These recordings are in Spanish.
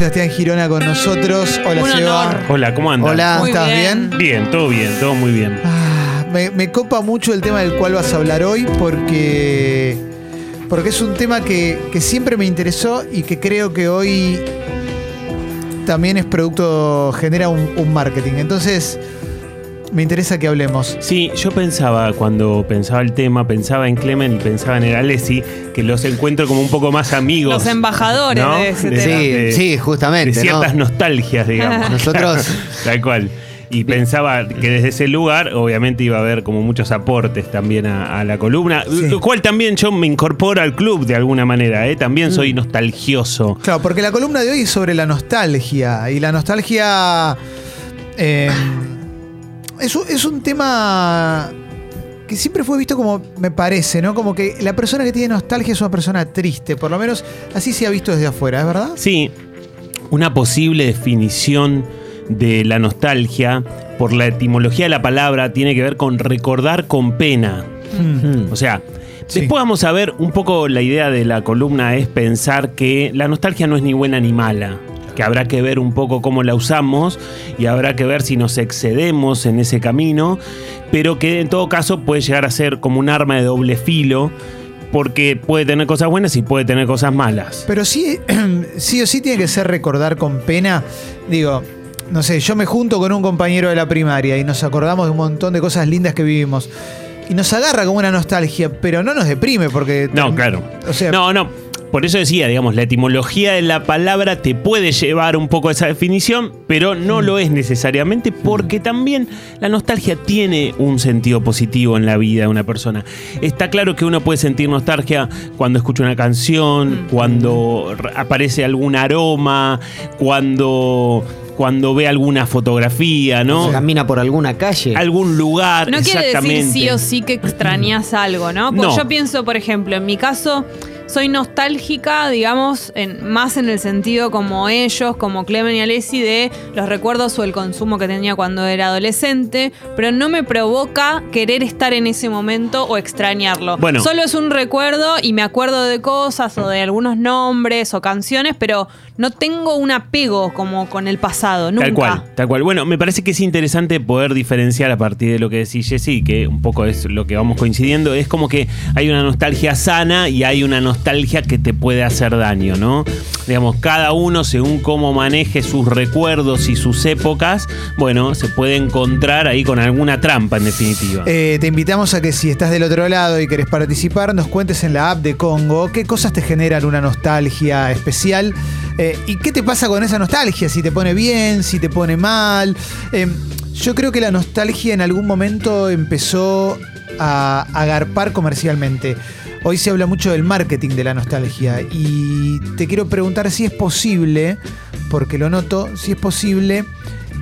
Sebastián Girona con nosotros. Hola, Un Seba. honor. Hola, ¿cómo andas? Hola, Muy ¿estás bien? bien. Bien, todo bien, todo muy bien. Ah, me, me copa mucho el tema del cual vas a hablar hoy porque, porque es un tema que, que siempre me interesó y que creo que hoy también es producto, genera un, un marketing. Entonces, me interesa que hablemos. Sí, yo pensaba, cuando pensaba el tema, pensaba en Clemen y pensaba en el Alessi, que los encuentro como un poco más amigos. Los embajadores ¿no? de ese De- tema. Sí, de- sí, De justamente. ¿no? ciertas nostalgias, digamos. Nosotros- Tal cual. Y pensaba que desde ese lugar, obviamente, iba a haber como muchos aportes también a, a la columna. Sí. Lo cual también yo me incorporo al club de alguna manera, ¿eh? También Mm. soy nostalgioso. Claro, porque la columna de hoy es sobre la nostalgia. Y la nostalgia eh, es, un- es un tema que siempre fue visto como, me parece, ¿no? Como que la persona que tiene nostalgia es una persona triste. Por lo menos así se ha visto desde afuera, ¿es verdad? Sí, una posible definición de la nostalgia por la etimología de la palabra tiene que ver con recordar con pena. Mm. O sea, Sí. después vamos a ver un poco la idea de la columna es pensar que la nostalgia no es ni buena ni mala. Que habrá que ver un poco cómo la usamos y habrá que ver si nos excedemos en ese camino, pero que en todo caso puede llegar a ser como un arma de doble filo, porque puede tener cosas buenas y puede tener cosas malas. Pero sí, sí o sí tiene que ser recordar con pena. Digo, no sé, yo me junto con un compañero de la primaria y nos acordamos de un montón de cosas lindas que vivimos. Y nos agarra como una nostalgia, pero no nos deprime porque... No, claro. O sea, No, no. Por eso decía, digamos, la etimología de la palabra te puede llevar un poco a esa definición, pero no lo es necesariamente porque también la nostalgia tiene un sentido positivo en la vida de una persona. Está claro que uno puede sentir nostalgia cuando escucha una canción, cuando aparece algún aroma, cuando, cuando ve alguna fotografía, ¿no? Se camina por alguna calle. Algún lugar. No quiere decir sí o sí que extrañas algo, ¿no? Porque No. yo pienso, por ejemplo, en mi caso, soy nostálgica, digamos, en, más en el sentido como ellos, como Clemen y Alessi, de los recuerdos o el consumo que tenía cuando era adolescente, pero no me provoca querer estar en ese momento o extrañarlo. Bueno. Solo es un recuerdo y me acuerdo de cosas o de algunos nombres o canciones, pero no tengo un apego como con el pasado, nunca. Tal cual, tal cual. Bueno, me parece que es interesante poder diferenciar a partir de lo que decís Jessy, que un poco es lo que vamos coincidiendo, es como que hay una nostalgia sana y hay una nostalgia que te puede hacer daño, ¿no? Digamos, cada uno según cómo maneje sus recuerdos y sus épocas, bueno, se puede encontrar ahí con alguna trampa en definitiva. Eh, te invitamos a que si estás del otro lado y querés participar, nos cuentes en la app de Congo qué cosas te generan una nostalgia especial eh, y qué te pasa con esa nostalgia, si te pone bien, si te pone mal. Eh, yo creo que la nostalgia en algún momento empezó a agarpar comercialmente. Hoy se habla mucho del marketing de la nostalgia y te quiero preguntar si es posible, porque lo noto, si es posible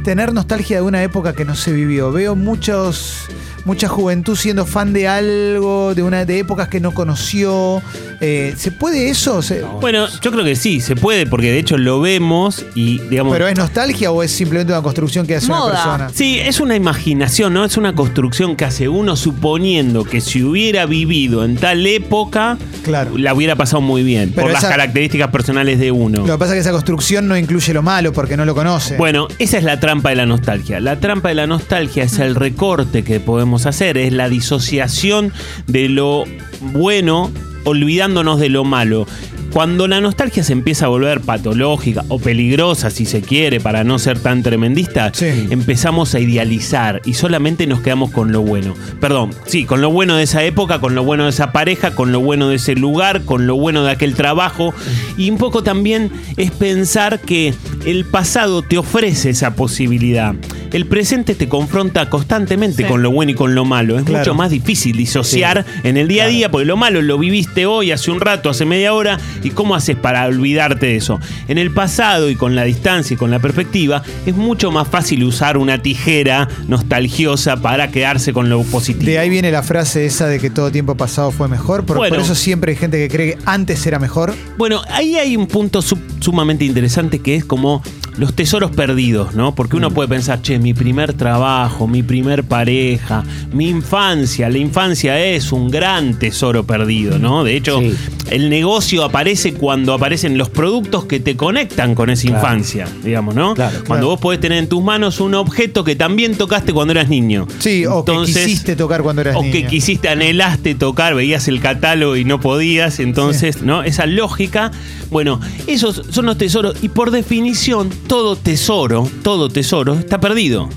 tener nostalgia de una época que no se vivió. Veo muchos mucha juventud siendo fan de algo, de una de épocas que no conoció. Eh, ¿Se puede eso? Se- Bueno, yo creo que sí, se puede, porque de hecho lo vemos y digamos... ¿Pero es nostalgia o es simplemente una construcción que hace Moda. una persona? Sí, es una imaginación, ¿no? Es una construcción que hace uno suponiendo que si hubiera vivido en tal época, Claro. la hubiera pasado muy bien, Pero por las características personales de uno. Lo que pasa es que esa construcción no incluye lo malo porque no lo conoce. Bueno, esa es la trampa de la nostalgia. La trampa de la nostalgia es el recorte que podemos hacer, es la disociación de lo bueno olvidándonos de lo malo. Cuando la nostalgia se empieza a volver patológica o peligrosa, si se quiere, para no ser tan tremendista, Sí. empezamos a idealizar y solamente nos quedamos con lo bueno. Perdón, sí, con lo bueno de esa época, con lo bueno de esa pareja, con lo bueno de ese lugar, con lo bueno de aquel trabajo. Y un poco también es pensar que el pasado te ofrece esa posibilidad. El presente te confronta constantemente Sí. con lo bueno y con lo malo. Es Claro. mucho más difícil disociar en el día a día, porque lo malo lo viviste hoy, hace un rato, hace media hora, y cómo haces para olvidarte de eso. En el pasado y con la distancia y con la perspectiva, es mucho más fácil usar una tijera nostalgiosa para quedarse con lo positivo. De ahí viene la frase esa de que todo tiempo pasado fue mejor. Por, por Bueno. eso siempre hay gente que cree que antes era mejor. Bueno, ahí hay un punto sub- sumamente interesante que es como los tesoros perdidos, ¿no? Porque Mm. uno puede pensar, che, mi primer trabajo, mi primer pareja, mi infancia, la infancia es un gran tesoro perdido, ¿no? De hecho, Sí. el negocio aparece cuando aparecen los productos que te conectan con esa Claro. infancia, digamos, ¿no? Claro, cuando vos podés tener en tus manos un objeto que también tocaste cuando eras niño. Sí, o que quisiste tocar cuando eras o niño. que quisiste, anhelaste tocar, veías el catálogo y no podías, entonces, ¿no? Esa lógica, bueno, esos son los tesoros y por definición todo tesoro, todo tesoro está perdido.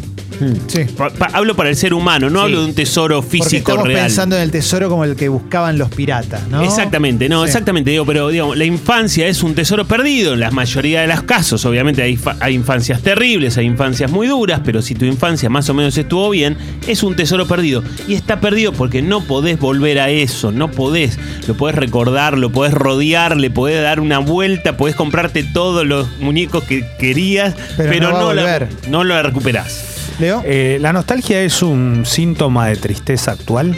Sí. Pa- pa- hablo para el ser humano, no Sí. hablo de un tesoro Porque físico estamos real. pensando en el tesoro como el que buscaban los piratas, ¿no? Exactamente, no, Sí. exactamente, digo, pero digamos, la infancia es un tesoro perdido en la mayoría de los casos. Obviamente hay, fa- hay infancias terribles, hay infancias muy duras, pero si tu infancia más o menos estuvo bien, es un tesoro perdido. Y está perdido porque no podés volver a eso, no podés. Lo podés recordar, lo podés rodear, le podés dar una vuelta, podés comprarte todos los muñecos que querías, Pero no va a no, la, volver. no lo recuperás. Leo. Eh, ¿La nostalgia es un síntoma de tristeza actual?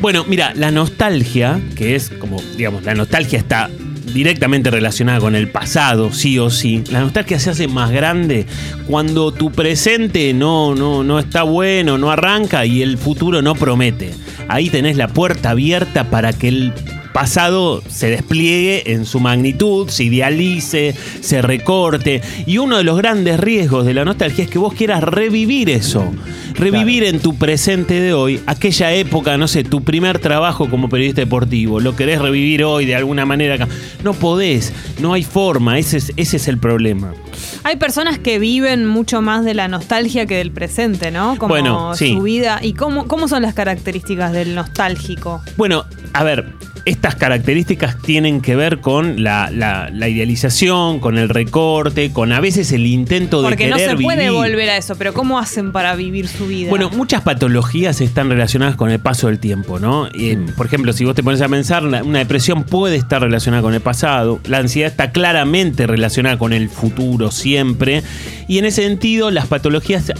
Bueno, mira, la nostalgia, que es como, digamos, la nostalgia está directamente relacionada con el pasado, sí o sí. La nostalgia se hace más grande cuando tu presente no, no, no está bueno, no arranca y el futuro no promete. Ahí tenés la puerta abierta para que el pasado se despliegue en su magnitud, se idealice, se recorte. Y uno de los grandes riesgos de la nostalgia es que vos quieras revivir eso. Revivir en tu presente de hoy aquella época, no sé, tu primer trabajo como periodista deportivo. Lo querés revivir hoy de alguna manera acá. No podés, no hay forma, ese es, ese es el problema. Hay personas que viven mucho más de la nostalgia que del presente, ¿no? Como Bueno, sí. su vida. ¿Y cómo, cómo son las características del nostálgico? Bueno, a ver, estas características tienen que ver con la, la- la idealización, con el recorte, con a veces el intento de Porque no se puede vivir. volver a eso, pero ¿cómo hacen para vivir su vida? Bueno, muchas patologías están relacionadas con el paso del tiempo, ¿no? Eh, Por ejemplo, si vos te pones a pensar, una depresión puede estar relacionada con el pasado, la ansiedad está claramente relacionada con el futuro siempre, y en ese sentido las patologías,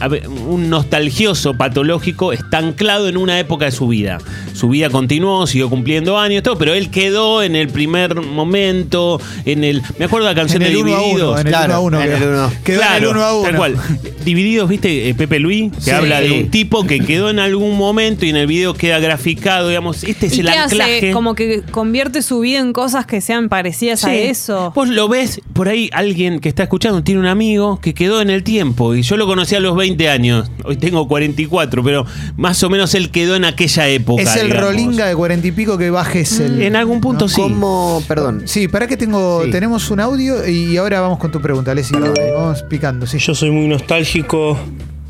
un nostalgioso patológico está anclado en una época de su vida. Su vida continuó, siguió cumpliendo años, todo, pero él quedó en el primer momento, en el... Me acuerdo de la canción en el de 1 a 1, Divididos. en el 1 Claro, a 1. en el uno. Quedó en el 1 a 1. Tal cual. Divididos, ¿viste? Eh, Pepe Luis, que Sí. habla de un tipo que quedó en algún momento y en el video queda graficado, digamos. Este es ¿Y el qué anclaje. hace? Como que convierte su vida en cosas que sean parecidas a eso. Vos lo ves, por ahí alguien que está escuchando tiene un amigo que quedó en el tiempo y yo lo conocí a los 20 años, hoy tengo 44, pero más o menos él quedó en aquella época. Es el digamos. Rolinga de cuarenta y pico que va En algún punto sí. ¿Cómo? Perdón. Sí, para que tengo, Sí. tenemos un audio y ahora vamos con tu pregunta, Leslie. Vamos picando, sí. Yo soy muy nostálgico.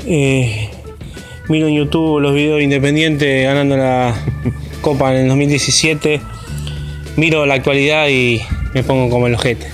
eh, miro en YouTube los videos de Independiente ganando la Copa en el 2017. Miro la actualidad y me pongo como el ojete.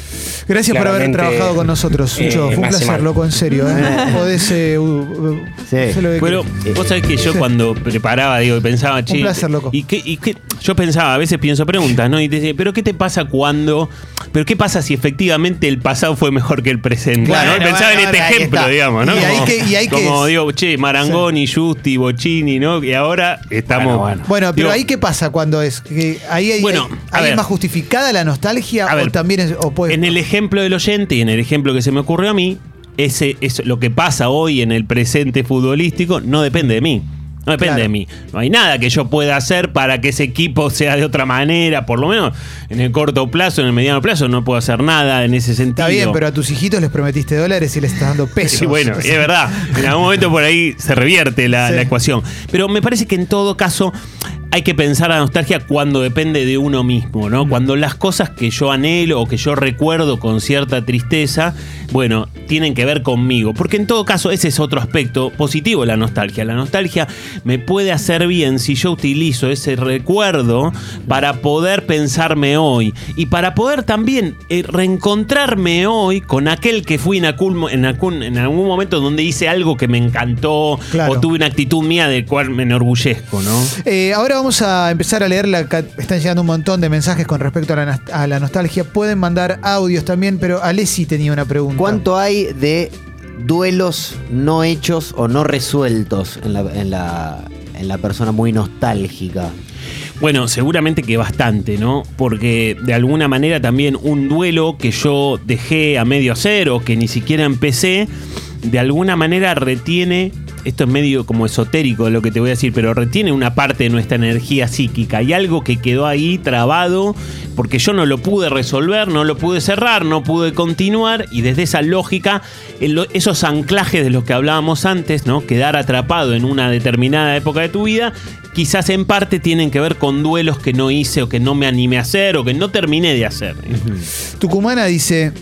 Gracias por haber trabajado con nosotros, eh, Sucho. Fue un placer, mal. loco, en serio. ¿eh? Podés. eh, uh, Sí. que Pero quieras. vos sabés que yo Sí. cuando preparaba, digo, y pensaba, che. placer, loco. ¿y qué, y qué? Yo pensaba, a veces pienso preguntas, ¿no? Y te decía, ¿pero qué te pasa cuando.? ¿Pero qué pasa si efectivamente el pasado fue mejor que el presente? Claro, ¿no? Pensaba en este ejemplo, digamos, ¿no? Y ahí como que- y ahí que como digo, che, Marangoni, Justi, Bocini, ¿no? Y ahora estamos. Bueno, bueno. Bueno, pero Digo, ahí qué pasa cuando es que ahí hay, Bueno, a es ver. más justificada la nostalgia A o también es, o puede- En el ejemplo del oyente y en el ejemplo que se me ocurrió a mí, ese, es lo que pasa hoy en el presente futbolístico no depende de mí. No depende Claro. de mí. No hay nada que yo pueda hacer para que ese equipo sea de otra manera, por lo menos en el corto plazo, en el mediano plazo, no puedo hacer nada en ese sentido. Está bien, pero a tus hijitos les prometiste dólares y les estás dando pesos. Sí, bueno, es verdad. En algún momento por ahí se revierte la, Sí. la ecuación. Pero me parece que en todo caso hay que pensar la nostalgia cuando depende de uno mismo, ¿no? Cuando las cosas que yo anhelo o que yo recuerdo con cierta tristeza, bueno, tienen que ver conmigo. Porque en todo caso ese es otro aspecto positivo de la nostalgia. La nostalgia me puede hacer bien si yo utilizo ese recuerdo para poder pensarme hoy y para poder también eh, reencontrarme hoy con aquel que fui en algún, en algún, en algún momento donde hice algo que me encantó Claro. o tuve una actitud mía de cual me enorgullezco, ¿no? Eh, ahora vamos a empezar a leer, la, ca- están llegando un montón de mensajes con respecto a la, a la nostalgia. Pueden mandar audios también, pero Alessi tenía una pregunta. ¿Cuánto hay de duelos no hechos o no resueltos en la, en la, en la persona muy nostálgica? Bueno, seguramente que bastante, ¿no? Porque de alguna manera también un duelo que yo dejé a medio hacer o que ni siquiera empecé, de alguna manera retiene, esto es medio como esotérico lo que te voy a decir, pero retiene una parte de nuestra energía psíquica y algo que quedó ahí trabado porque yo no lo pude resolver, no lo pude cerrar, no pude continuar y desde esa lógica, esos anclajes de los que hablábamos antes, ¿no? Quedar atrapado en una determinada época de tu vida, quizás en parte tienen que ver con duelos que no hice o que no me animé a hacer o que no terminé de hacer. Tucumana dice.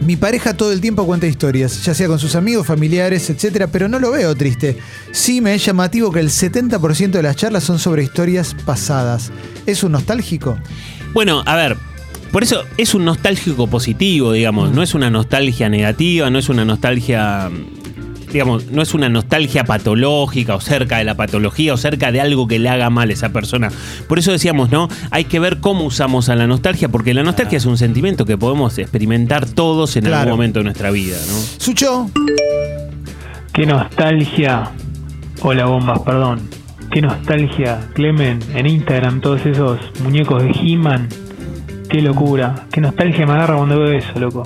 Mi pareja todo el tiempo cuenta historias, ya sea con sus amigos, familiares, etcétera, pero no lo veo triste. Sí me es llamativo que el 70% de las charlas son sobre historias pasadas. ¿Es un nostálgico? Bueno, a ver, por eso es un nostálgico positivo, digamos, no es una nostalgia negativa, no es una nostalgia, digamos, no es una nostalgia patológica o cerca de la patología o cerca de algo que le haga mal a esa persona. Por eso decíamos, ¿no? Hay que ver cómo usamos a la nostalgia, porque la nostalgia es un sentimiento que podemos experimentar todos en Claro. algún momento de nuestra vida, ¿no? Sucho, Qué nostalgia. Hola bombas, perdón. Qué nostalgia, Clemen, en Instagram todos esos muñecos de He-Man. Qué locura. Qué nostalgia me agarra cuando veo eso, loco.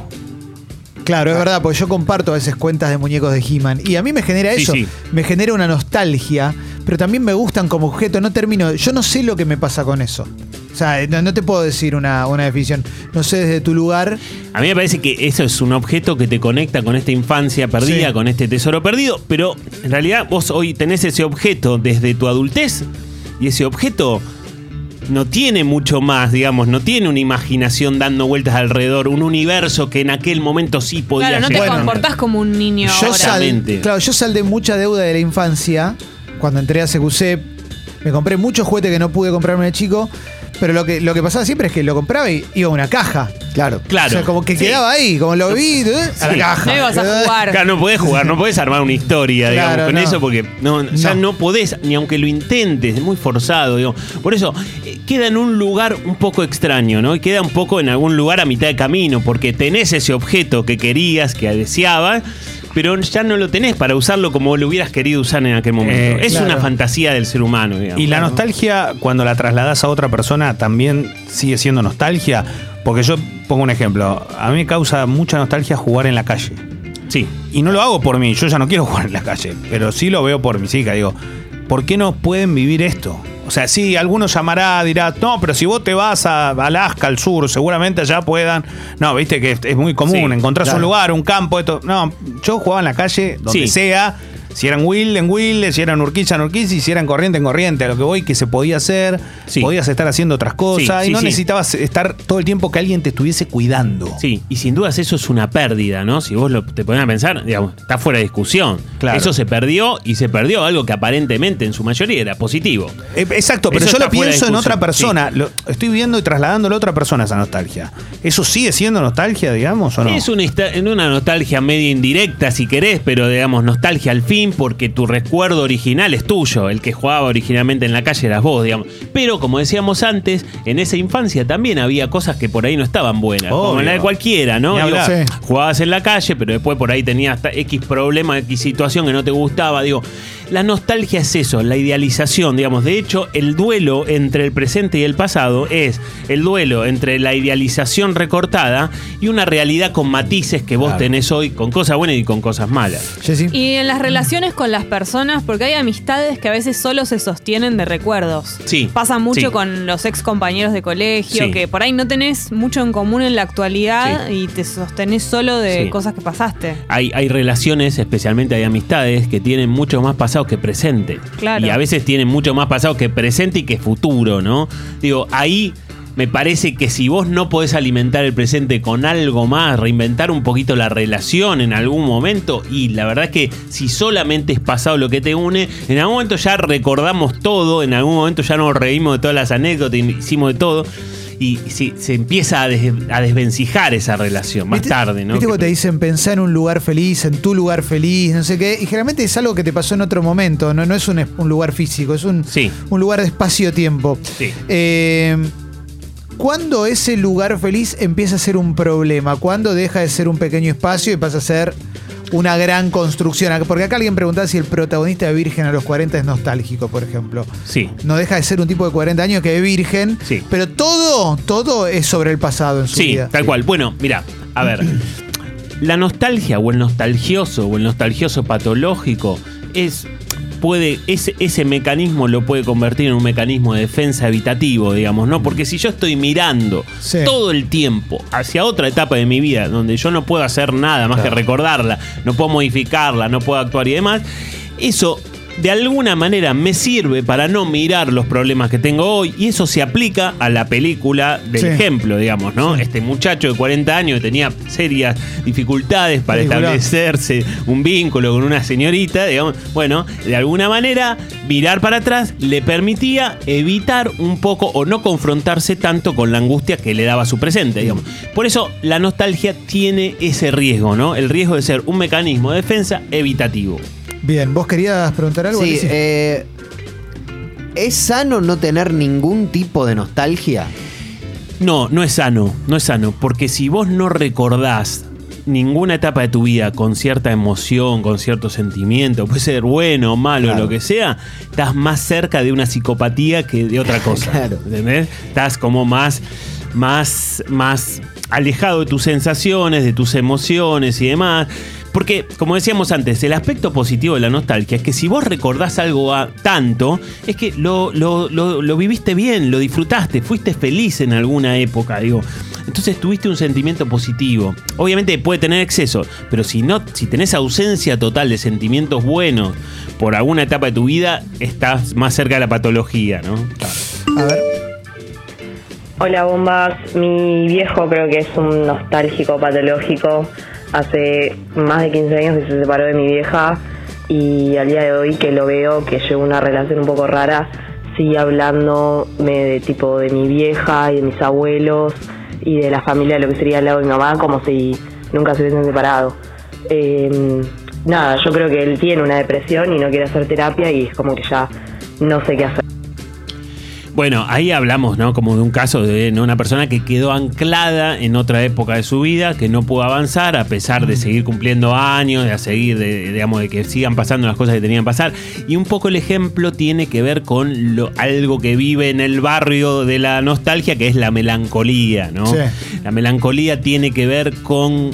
Claro, es verdad, porque yo comparto a veces cuentas de muñecos de He-Man. Y a mí me genera Sí, eso. sí. Me genera una nostalgia, pero también me gustan como objeto. No termino. Yo no sé lo que me pasa con eso. O sea, no, no te puedo decir una, una definición. No sé desde tu lugar. A mí me parece que eso es un objeto que te conecta con esta infancia perdida, Sí. con este tesoro perdido, pero en realidad vos hoy tenés ese objeto desde tu adultez y ese objeto no tiene mucho más, digamos, no tiene una imaginación dando vueltas alrededor, un universo que en aquel momento sí podía Claro, no te llegar. Bueno. comportás como un niño Yo, ahora. sal- Exactamente. claro, yo saldé mucha deuda de la infancia. Cuando entré a CQC, me compré muchos juguetes que no pude comprarme de chico. Pero lo que, lo que pasaba siempre es que lo compraba y iba a una caja. Claro. Claro. O sea, como que Sí. quedaba ahí, como lo vi, ¿eh? a la Sí. caja. No ibas a jugar. Claro, no podés jugar, no podés armar una historia, digamos, Claro, con no. eso, porque no, ya No. no podés, ni aunque lo intentes, es muy forzado, digo. Por eso, eh, queda en un lugar un poco extraño, ¿no? Y queda un poco en algún lugar a mitad de camino, porque tenés ese objeto que querías, que deseabas, pero ya no lo tenés para usarlo como lo hubieras querido usar en aquel momento. Eh, es claro. una fantasía del ser humano, digamos. Y la nostalgia, cuando la trasladas a otra persona, también sigue siendo nostalgia. Porque yo pongo un ejemplo. A mí me causa mucha nostalgia jugar en la calle. Sí. Y no lo hago por mí, yo ya no quiero jugar en la calle, pero sí lo veo por mis hijas. Digo, ¿por qué no pueden vivir esto? O sea, sí, alguno llamará, dirá, no, pero si vos te vas a Alaska, al sur, seguramente allá puedan. No, viste que es, es muy común, Sí, encontrás claro. un lugar, un campo, esto. No, yo jugaba en la calle, donde Sí. sea. Si eran Will, en Will, si eran Urquiza, en Urquiza, y si eran Corriente, en Corriente. A lo que voy, que se podía hacer, Sí. podías estar haciendo otras cosas, Sí, y sí, no necesitabas estar todo el tiempo que alguien te estuviese cuidando. Sí, y sin dudas eso es una pérdida, ¿no? Si vos lo, te pones a pensar, digamos, está fuera de discusión. Claro. Eso se perdió y se perdió algo que aparentemente en su mayoría era positivo. Eh, Exacto, pero Eso yo lo pienso en otra persona. Lo- estoy viendo y trasladándolo a otra persona esa nostalgia. ¿Eso sigue siendo nostalgia, digamos, o no? Es una, una nostalgia media indirecta, si querés, pero digamos, nostalgia al fin, porque tu recuerdo original es tuyo. El que jugaba originalmente en la calle eras vos, digamos. Pero como decíamos antes, en esa infancia también había cosas que por ahí no estaban buenas. Como Obvio. la de cualquiera, ¿no? Digo. Sí. Jugabas en la calle, pero después por ahí tenías hasta X problema, X situación que no te gustaba. Digo, la nostalgia es eso, la idealización, digamos. De hecho, el duelo entre el presente y el pasado es el duelo entre la idealización recortada y una realidad con matices que vos Claro. tenés hoy, con cosas buenas y con cosas malas. Jessy. Y en las relaciones con las personas, porque hay amistades que a veces solo se sostienen de recuerdos. Sí, Pasa mucho sí. con los ex compañeros de colegio, Sí. que por ahí no tenés mucho en común en la actualidad y te sostenés solo de Sí. cosas que pasaste. Hay, hay relaciones, especialmente hay amistades, que tienen mucho más pasado que presente. Claro. Y a veces tienen mucho más pasado que presente y que futuro, ¿no? Digo, ahí me parece que si vos no podés alimentar el presente con algo más, reinventar un poquito la relación en algún momento, y la verdad es que si solamente es pasado lo que te une, en algún momento ya recordamos todo, en algún momento ya nos reímos de todas las anécdotas, hicimos de todo. Y se empieza a, des- a desvencijar esa relación más ¿Viste- tarde, ¿no? Viste cuando te dicen pensar en un lugar feliz, en tu lugar feliz, no sé qué. Y generalmente es algo que te pasó en otro momento, no, no es un, lugar físico, es un, Sí. un lugar de espacio-tiempo. Sí. Eh, ¿Cuándo ese lugar feliz empieza a ser un problema? ¿Cuándo deja de ser un pequeño espacio y pasa a ser una gran construcción. Porque acá alguien preguntaba si el protagonista de Virgen a los 40 es nostálgico, por ejemplo. Sí. No deja de ser un tipo de 40 años que es virgen, Sí. pero todo, todo es sobre el pasado en su Sí, vida. tal cual. Bueno, mira, a ver. La nostalgia o el nostalgioso o el nostalgioso patológico es puede ese, ese mecanismo lo puede convertir en un mecanismo de defensa evitativo, digamos, ¿no? Porque si yo estoy mirando Sí. todo el tiempo hacia otra etapa de mi vida donde yo no puedo hacer nada más que recordarla, no puedo modificarla, no puedo actuar y demás, eso de alguna manera me sirve para no mirar los problemas que tengo hoy y eso se aplica a la película del Sí. ejemplo, digamos, ¿no? Este muchacho de 40 años que tenía serias dificultades para establecerse un vínculo con una señorita, digamos, bueno, de alguna manera mirar para atrás le permitía evitar un poco o no confrontarse tanto con la angustia que le daba su presente, digamos. Por eso la nostalgia tiene ese riesgo, ¿no? El riesgo de ser un mecanismo de defensa evitativo. Bien, ¿vos querías preguntar algo? Sí, eh, ¿es sano no tener ningún tipo de nostalgia? No, no es sano, no es sano, porque si vos no recordás ninguna etapa de tu vida con cierta emoción, con cierto sentimiento, puede ser bueno o malo, Claro. lo que sea, estás más cerca de una psicopatía que de otra cosa. Claro. ¿Entendés? Estás como más, más, más alejado de tus sensaciones, de tus emociones y demás. Porque, como decíamos antes, el aspecto positivo de la nostalgia es que si vos recordás algo a- tanto, es que lo, lo- lo- lo viviste bien, lo disfrutaste, fuiste feliz en alguna época, digo. Entonces tuviste un sentimiento positivo. Obviamente puede tener exceso, pero si no, si tenés ausencia total de sentimientos buenos por alguna etapa de tu vida, estás más cerca de la patología, ¿no? A ver. Hola bombas, mi viejo creo que es un nostálgico patológico. Hace más de 15 años que se separó de mi vieja y al día de hoy que lo veo, que llevo una relación un poco rara, sigue hablándome de tipo de mi vieja y de mis abuelos y de la familia de lo que sería al lado de mi mamá como si nunca se hubiesen separado. Eh, nada, yo creo que él tiene una depresión y no quiere hacer terapia y es como que ya no sé qué hacer. Bueno, ahí hablamos, ¿no? Como de un caso de ¿no? una persona que quedó anclada en otra época de su vida, que no pudo avanzar a pesar de seguir cumpliendo años, de seguir, de, digamos, de que sigan pasando las cosas que tenían que pasar. Y un poco el ejemplo tiene que ver con lo, algo que vive en el barrio de la nostalgia, que es la melancolía, ¿no? Sí. La melancolía tiene que ver con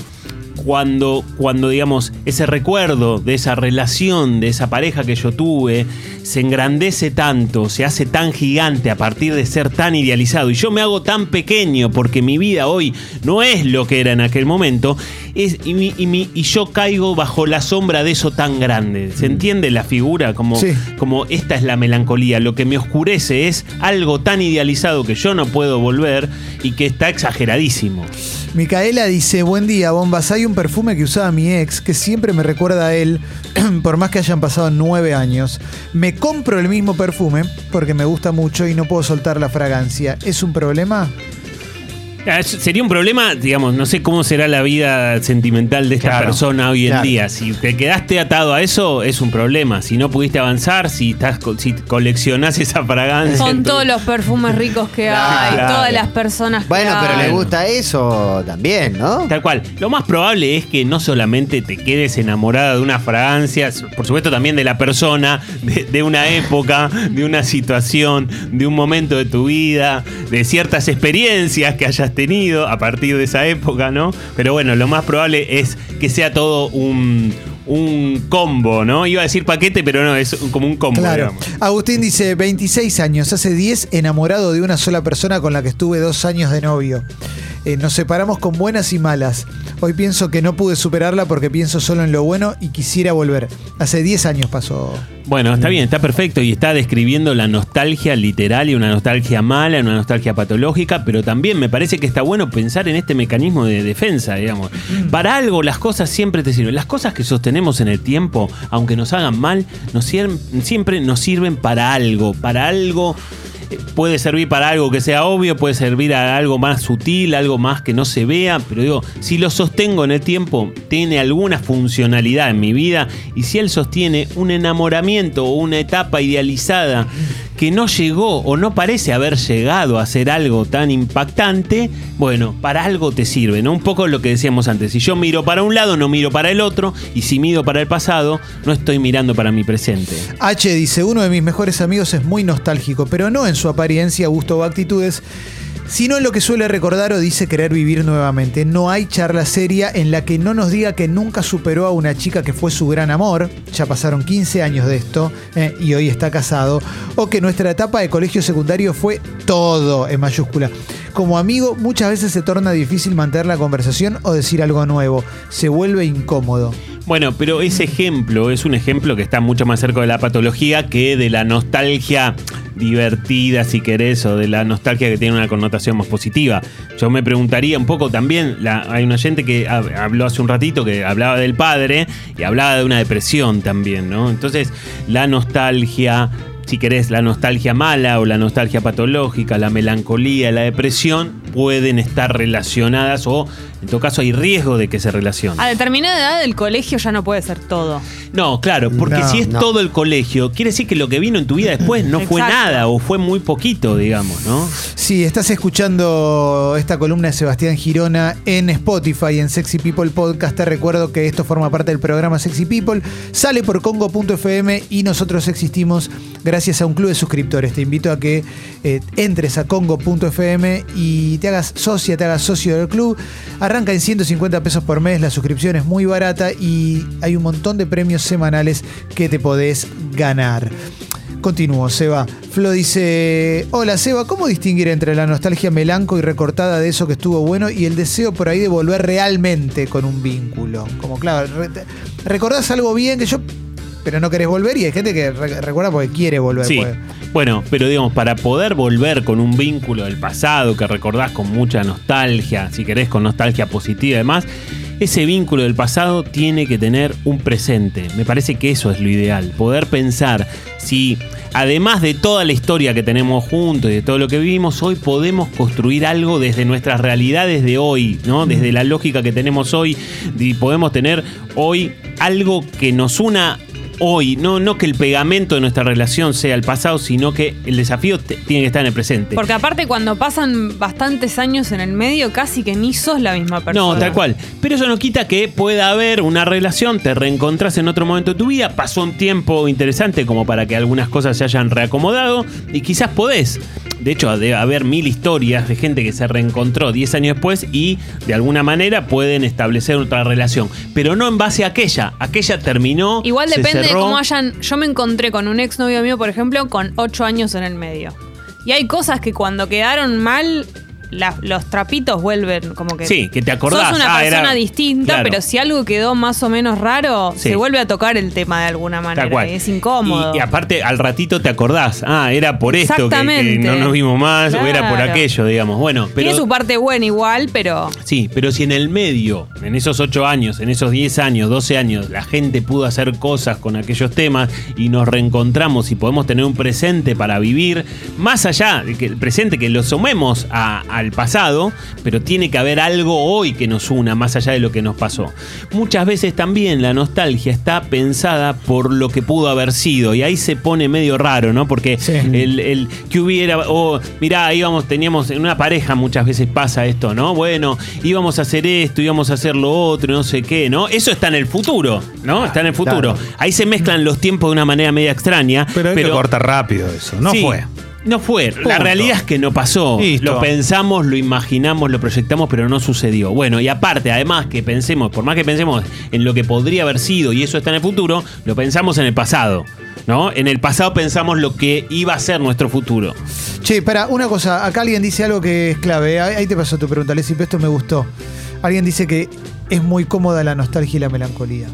cuando, cuando, digamos, ese recuerdo de esa relación, de esa pareja que yo tuve, se engrandece tanto, se hace tan gigante a partir de ser tan idealizado y yo me hago tan pequeño porque mi vida hoy no es lo que era en aquel momento, es, y, mi- y mi- y yo caigo bajo la sombra de eso tan grande. ¿Se entiende la figura? Como, Sí. como esta es la melancolía, lo que me oscurece es algo tan idealizado que yo no puedo volver y que está exageradísimo. Micaela dice, buen día, bombas. Hay un perfume que usaba mi ex que siempre me recuerda a él, por más que hayan pasado nueve años. Me compro el mismo perfume porque me gusta mucho y no puedo soltar la fragancia. ¿Es un problema? Ah, Sería un problema, digamos, no sé cómo será la vida sentimental de esta Claro, persona hoy en claro. día. Si te quedaste atado a eso, es un problema. Si no pudiste avanzar, si estás si coleccionás esa fragancia. Son todos los perfumes ricos que hay, Claro. todas las personas que Bueno, pero hay. le gusta eso también, ¿no? Tal cual. Lo más probable es que no solamente te quedes enamorada de una fragancia, por supuesto también de la persona, de, de una época, de una situación, de un momento de tu vida, de ciertas experiencias que hayas tenido a partir de esa época, ¿no? Pero bueno, lo más probable es que sea todo un, un combo, ¿no? Iba a decir paquete, pero no, es como un combo. Claro. digamos. Agustín dice, 26 años, hace 10 enamorado de una sola persona con la que estuve dos años de novio. Eh, nos separamos con buenas y malas. Hoy pienso que no pude superarla porque pienso solo en lo bueno y quisiera volver. Hace 10 años pasó. Bueno, está bien, está perfecto y está describiendo la nostalgia literal y una nostalgia mala, una nostalgia patológica, pero también me parece que está bueno pensar en este mecanismo de defensa, digamos. Para algo las cosas siempre te sirven. Las cosas que sostenemos en el tiempo, aunque nos hagan mal, nos sirven- siempre nos sirven para algo, para algo puede servir para algo que sea obvio, puede servir a algo más sutil, algo más que no se vea, pero digo, si lo sostengo en el tiempo, tiene alguna funcionalidad en mi vida y si él sostiene un enamoramiento o una etapa idealizada que no llegó o no parece haber llegado a ser algo tan impactante, bueno, para algo te sirve, ¿no? Un poco lo que decíamos antes. Si yo miro para un lado, no miro para el otro, y si miro para el pasado, no estoy mirando para mi presente. H dice, uno de mis mejores amigos es muy nostálgico, pero no en su apariencia, gusto o actitudes, sino en lo que suele recordar o dice querer vivir nuevamente. No hay charla seria en la que no nos diga que nunca superó a una chica que fue su gran amor, ya pasaron 15 años de esto eh, y hoy está casado, o que nuestra etapa de colegio secundario fue todo en mayúscula. Como amigo muchas veces se torna difícil mantener la conversación o decir algo nuevo, se vuelve incómodo. Bueno, pero ese ejemplo es un ejemplo que está mucho más cerca de la patología que de la nostalgia divertida, si querés, o de la nostalgia que tiene una connotación más positiva. Yo me preguntaría un poco también, hay una gente que hab- habló hace un ratito que hablaba del padre y hablaba de una depresión también, ¿no? Entonces, la nostalgia, si querés, la nostalgia mala o la nostalgia patológica, la melancolía, la depresión, pueden estar relacionadas o, en todo caso, hay riesgo de que se relacionen. A determinada edad el colegio ya no puede ser todo. No, claro, porque No, si es no. todo el colegio, quiere decir que lo que vino en tu vida después no fue nada o fue muy poquito, digamos, ¿no? Si estás escuchando esta columna de Sebastián Girona en Spotify, en Sexy People Podcast, te recuerdo que esto forma parte del programa Sexy People, sale por congo.fm y nosotros existimos gracias a un club de suscriptores. Te invito a que eh, entres a congo.fm y te hagas socia, te hagas socio del club. Arranca en 150 pesos por mes, la suscripción es muy barata y hay un montón de premios semanales que te podés ganar. Continúo, Seba. Flo dice, hola Seba, ¿cómo distinguir entre la nostalgia melanco y recortada de eso que estuvo bueno y el deseo por ahí de volver realmente con un vínculo? Como claro, re- recordás algo bien que yo, pero no querés volver y hay gente que re- recuerda porque quiere volver. Sí. porque- Bueno, pero digamos, para poder volver con un vínculo del pasado que recordás con mucha nostalgia, si querés con nostalgia positiva y demás, ese vínculo del pasado tiene que tener un presente. Me parece que eso es lo ideal. Poder pensar si, además de toda la historia que tenemos juntos y de todo lo que vivimos, hoy podemos construir algo desde nuestras realidades de hoy, ¿no? Desde la lógica que tenemos hoy, y podemos tener hoy algo que nos una hoy, no, no que el pegamento de nuestra relación sea el pasado, sino que el desafío tiene que estar en el presente. Porque aparte cuando pasan bastantes años en el medio, casi que ni sos la misma persona. No, tal cual. Pero eso no quita que pueda haber una relación, te reencontrás en otro momento de tu vida, pasó un tiempo interesante como para que algunas cosas se hayan reacomodado y quizás podés. De hecho, debe haber mil historias de gente que se reencontró 10 años después y de alguna manera pueden establecer otra relación. Pero no en base a aquella. Aquella terminó. Igual se depende de cómo hayan. Yo me encontré con un exnovio mío, por ejemplo, con ocho años en el medio. Y hay cosas que cuando quedaron mal, la- los trapitos vuelven como que. Sí, que te acordás. Sos una Ah, era- persona distinta, Claro. pero si algo quedó más o menos raro, Sí. se vuelve a tocar el tema de alguna manera. Cual. es incómodo. Y, y aparte, al ratito te acordás. Ah, era por esto que- que, no nos vimos más, o era por aquello, digamos. Bueno, pero. Tiene su parte buena igual, pero. Sí, pero si en el medio, en esos 8 años, en esos 10 años, 12 años, la gente pudo hacer cosas con aquellos temas y nos reencontramos y podemos tener un presente para vivir, más allá de que el presente que lo sumemos a- al pasado, pero tiene que haber algo hoy que nos una, más allá de lo que nos pasó. Muchas veces también la nostalgia está pensada por lo que pudo haber sido y ahí se pone medio raro, ¿no? Porque Sí. el, el que hubiera, o mirá, íbamos, teníamos, en una pareja muchas veces pasa esto, ¿no? Bueno, íbamos a hacer esto, íbamos a hacer lo otro, no sé qué, ¿no? Eso está en el futuro, ¿no? Está en el futuro. claro. Ahí se mezclan los tiempos de una manera media extraña. Pero hay que cortar rápido eso. No Sí, fue. No fue. La realidad es que no pasó. Listo. Lo pensamos, lo imaginamos, lo proyectamos, pero no sucedió. Bueno, y aparte, además que pensemos, por más que pensemos en lo que podría haber sido y eso está en el futuro, lo pensamos en el pasado. ¿No? En el pasado pensamos lo que iba a ser nuestro futuro. Che, para una cosa, acá alguien dice algo que es clave. ¿eh? Ahí ahí te pasó tu pregunta, Leslie, pero esto me gustó. Alguien dice que es muy cómoda la nostalgia y la melancolía.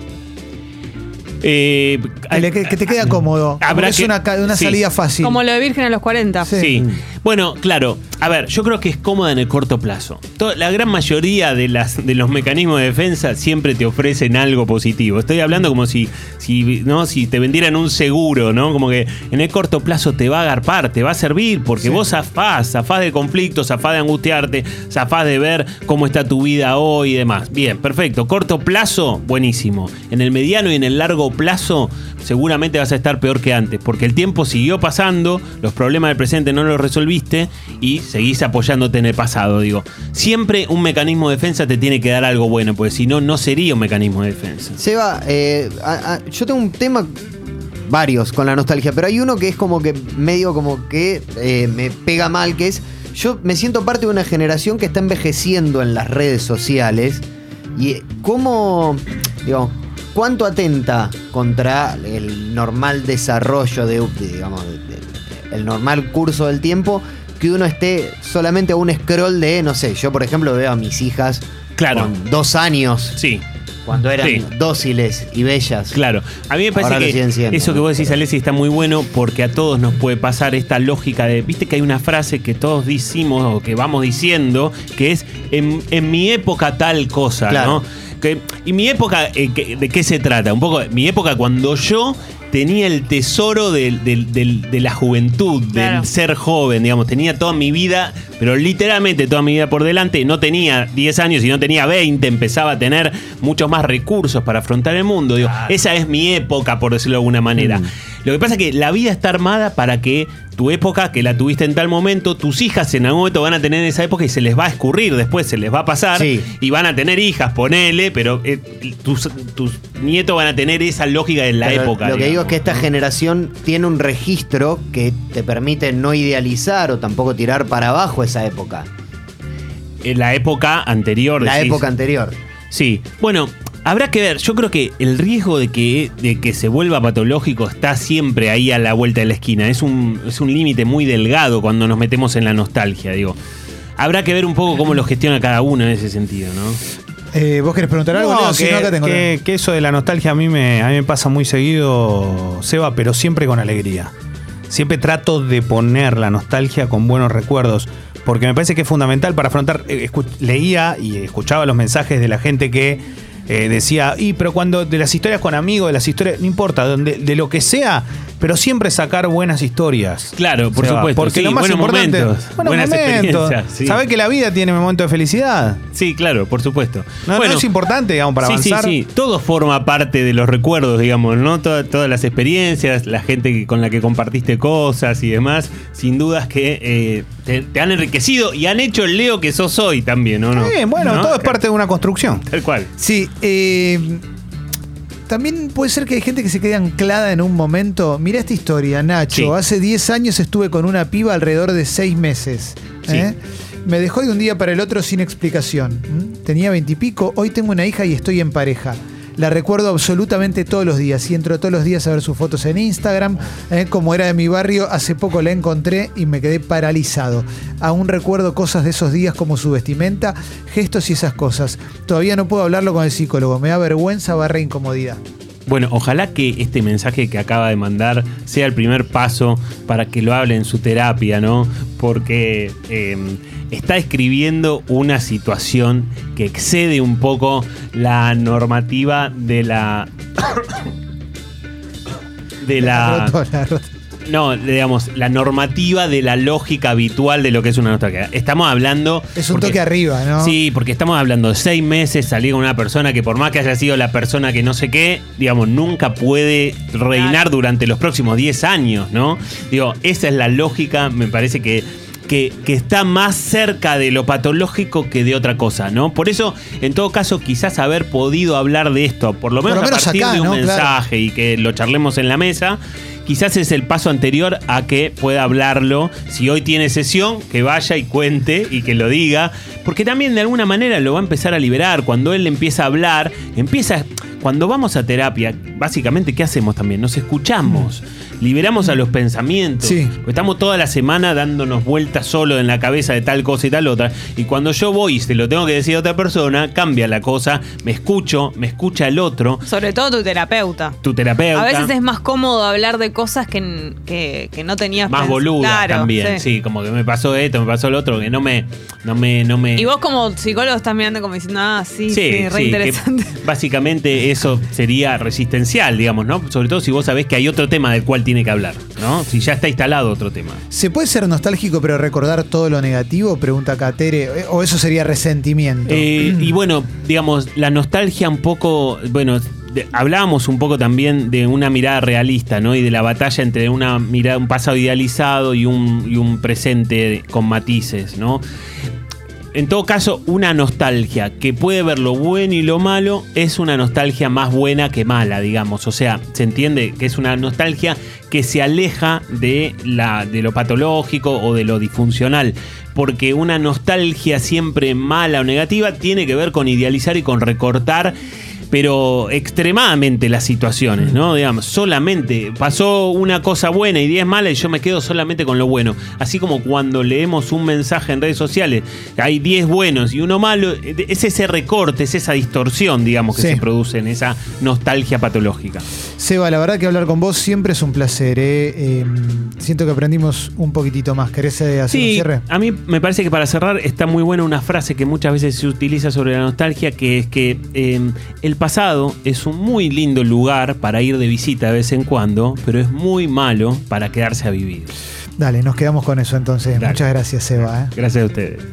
Eh, Que, le- que- que te queda cómodo. Habrá es que- una, ca- una sí. salida fácil. Como lo de Virgen a los 40. Sí. Sí. Bueno, claro. A ver, yo creo que es cómoda en el corto plazo. La gran mayoría de, las, de los mecanismos de defensa siempre te ofrecen algo positivo. Estoy hablando como si, si, ¿no? si te vendieran un seguro, ¿no? Como que en el corto plazo te va a agarpar, te va a servir, porque vos zafás, zafás de conflicto, zafás de angustiarte, zafás de ver cómo está tu vida hoy y demás. Bien, perfecto. Corto plazo, buenísimo. En el mediano y en el largo plazo, seguramente vas a estar peor que antes, porque el tiempo siguió pasando, los problemas del presente no los y seguís apoyándote en el pasado, digo. Siempre un mecanismo de defensa te tiene que dar algo bueno, porque si no, no sería un mecanismo de defensa. Seba, eh, yo tengo un tema, varios con la nostalgia, pero hay uno que es como que medio como que eh, me pega mal, que es, yo me siento parte de una generación que está envejeciendo en las redes sociales y eh, cómo, digamos, cuánto atenta contra el normal desarrollo de, digamos, de- el normal curso del tiempo que uno esté solamente a un scroll de, no sé, yo por ejemplo veo a mis hijas Claro. con dos años Sí. cuando eran Sí. dóciles y bellas. Claro, a mí me parece Ahora que siendo, eso que vos decís, Pero- Alessi, está muy bueno porque a todos nos puede pasar esta lógica de, viste que hay una frase que todos decimos o que vamos diciendo, que es en, en mi época tal cosa, Claro. ¿no? Que, y mi época, eh, que- ¿de qué se trata? Un poco, mi época cuando yo tenía el tesoro del- del- del- de la juventud, Claro. del ser joven, digamos, tenía toda mi vida, pero literalmente toda mi vida por delante, no tenía 10 años y no tenía 20, empezaba a tener muchos más recursos para afrontar el mundo, digo, esa es mi época, por decirlo de alguna manera. Lo que pasa es que la vida está armada para que tu época, que la tuviste en tal momento, tus hijas en algún momento van a tener esa época y se les va a escurrir, después se les va a pasar Sí. y van a tener hijas, ponele, pero eh, tus, tus nietos van a tener esa lógica de la Pero época. Lo que digo es que esta ¿no? generación tiene un registro que te permite no idealizar o tampoco tirar para abajo esa época. En la época anterior. La decís. época anterior. Sí, bueno, habrá que ver. Yo creo que el riesgo de que, de que se vuelva patológico está siempre ahí a la vuelta de la esquina. Es un, es un límite muy delgado cuando nos metemos en la nostalgia, digo. Habrá que ver un poco cómo lo gestiona cada uno en ese sentido, ¿no? Eh, ¿Vos querés preguntar algo? No, Leo? Si que, no, acá tengo que- que eso de la nostalgia a mí, me, a mí me pasa muy seguido, Seba, pero siempre con alegría. Siempre trato de poner la nostalgia con buenos recuerdos, porque me parece que es fundamental para afrontar. eh, leía y escuchaba los mensajes de la gente que eh, decía, y pero cuando de las historias con amigos, de las historias, no importa, donde, de lo que sea, pero siempre sacar buenas historias. Claro, por supuesto. Porque sí, lo más buenos importante, momentos, buenos buenas momentos. experiencias. Sí. Sabés que la vida tiene momentos de felicidad. Sí, claro, por supuesto. No, no es importante, digamos, para sí, avanzar. Sí, sí, todo forma parte de los recuerdos, digamos, ¿no? Toda- todas las experiencias, la gente con la que compartiste cosas y demás, sin dudas que eh, te, te han enriquecido y han hecho el Leo que sos hoy también, ¿o no? Sí, bueno, ¿No? todo es parte de una construcción. Tal cual. Sí, eh, también puede ser que hay gente que se quede anclada en un momento. Mira esta historia, Nacho. Sí. Hace 10 años estuve con una piba alrededor de 6 meses. Sí. ¿eh? Me dejó de un día para el otro sin explicación. ¿m? Tenía 20 y pico, hoy tengo una hija y estoy en pareja. La recuerdo absolutamente todos los días y entro todos los días a ver sus fotos en Instagram. ¿eh? Como era de mi barrio, hace poco la encontré y me quedé paralizado. Aún recuerdo cosas de esos días como su vestimenta, gestos y esas cosas. Todavía no puedo hablarlo con el psicólogo. Me da vergüenza barra incomodidad. Bueno, ojalá que este mensaje que acaba de mandar sea el primer paso para que lo hable en su terapia, ¿no? Porque eh, está escribiendo una situación que excede un poco la normativa de la. de la. No, digamos, la normativa de la lógica habitual de lo que es una nostalgia. Estamos hablando. Es un porque- toque arriba, ¿no? Sí, porque estamos hablando de seis meses, salir con una persona que por más que haya sido la persona que no sé qué, digamos, nunca puede reinar durante los próximos 10 años, ¿no? Digo, esa es la lógica, me parece que, que, que está más cerca de lo patológico que de otra cosa, ¿no? Por eso, en todo caso, quizás haber podido hablar de esto, por lo menos, lo menos a partir acá, de un ¿no? Claro. mensaje y que lo charlemos en la mesa. Quizás es el paso anterior a que pueda hablarlo. Si hoy tiene sesión, que vaya y cuente y que lo diga. Porque también de alguna manera lo va a empezar a liberar. Cuando él empieza a hablar, empieza. Cuando vamos a terapia, básicamente, ¿qué hacemos también? Nos escuchamos, liberamos a los pensamientos. Sí. Estamos toda la semana dándonos vueltas solo en la cabeza de tal cosa y tal otra. Y cuando yo voy y se lo tengo que decir a otra persona, cambia la cosa, me escucho, me escucha el otro, Sobre todo tu terapeuta. tu terapeuta. A veces es más cómodo hablar de cosas que, que, que no tenías más boluda Claro, también, sí. como que me pasó esto, me pasó lo otro, que no me, no me, no me. Y vos como psicólogo estás mirando como diciendo, ah, sí, sí, re que interesante. básicamente eso sería resistencial, digamos, ¿no? Sobre todo si vos sabés que hay otro tema del cual tiene que hablar, ¿no? Si ya está instalado otro tema. ¿Se puede ser nostálgico pero recordar todo lo negativo? Pregunta acá Tere. Eh, ¿O eso sería resentimiento? Eh, y bueno, digamos, la nostalgia un poco, bueno, hablábamos un poco también de una mirada realista, ¿no? Y de la batalla entre una mirada, un pasado idealizado y un, y un presente con matices, ¿no? En todo caso, una nostalgia que puede ver lo bueno y lo malo es una nostalgia más buena que mala, digamos. O sea, se entiende que es una nostalgia que se aleja de, la, de lo patológico o de lo disfuncional. Porque una nostalgia siempre mala o negativa tiene que ver con idealizar y con recortar pero extremadamente las situaciones, ¿no? Digamos, solamente pasó una cosa buena y 10 malas y yo me quedo solamente con lo bueno. Así como cuando leemos un mensaje en redes sociales, hay 10 buenos y uno malo, es ese recorte, es esa distorsión, digamos, que Sí. se produce en esa nostalgia patológica. Seba, la verdad que hablar con vos siempre es un placer. ¿eh? Eh, siento que aprendimos un poquitito más. ¿Querés eh, hacer un Sí, cierre? a mí me parece que para cerrar está muy buena una frase que muchas veces se utiliza sobre la nostalgia, que es que eh, el pasado es un muy lindo lugar para ir de visita de vez en cuando, pero es muy malo para quedarse a vivir. Dale, nos quedamos con eso entonces. Dale. Muchas gracias, Seba. ¿eh? Gracias a ustedes.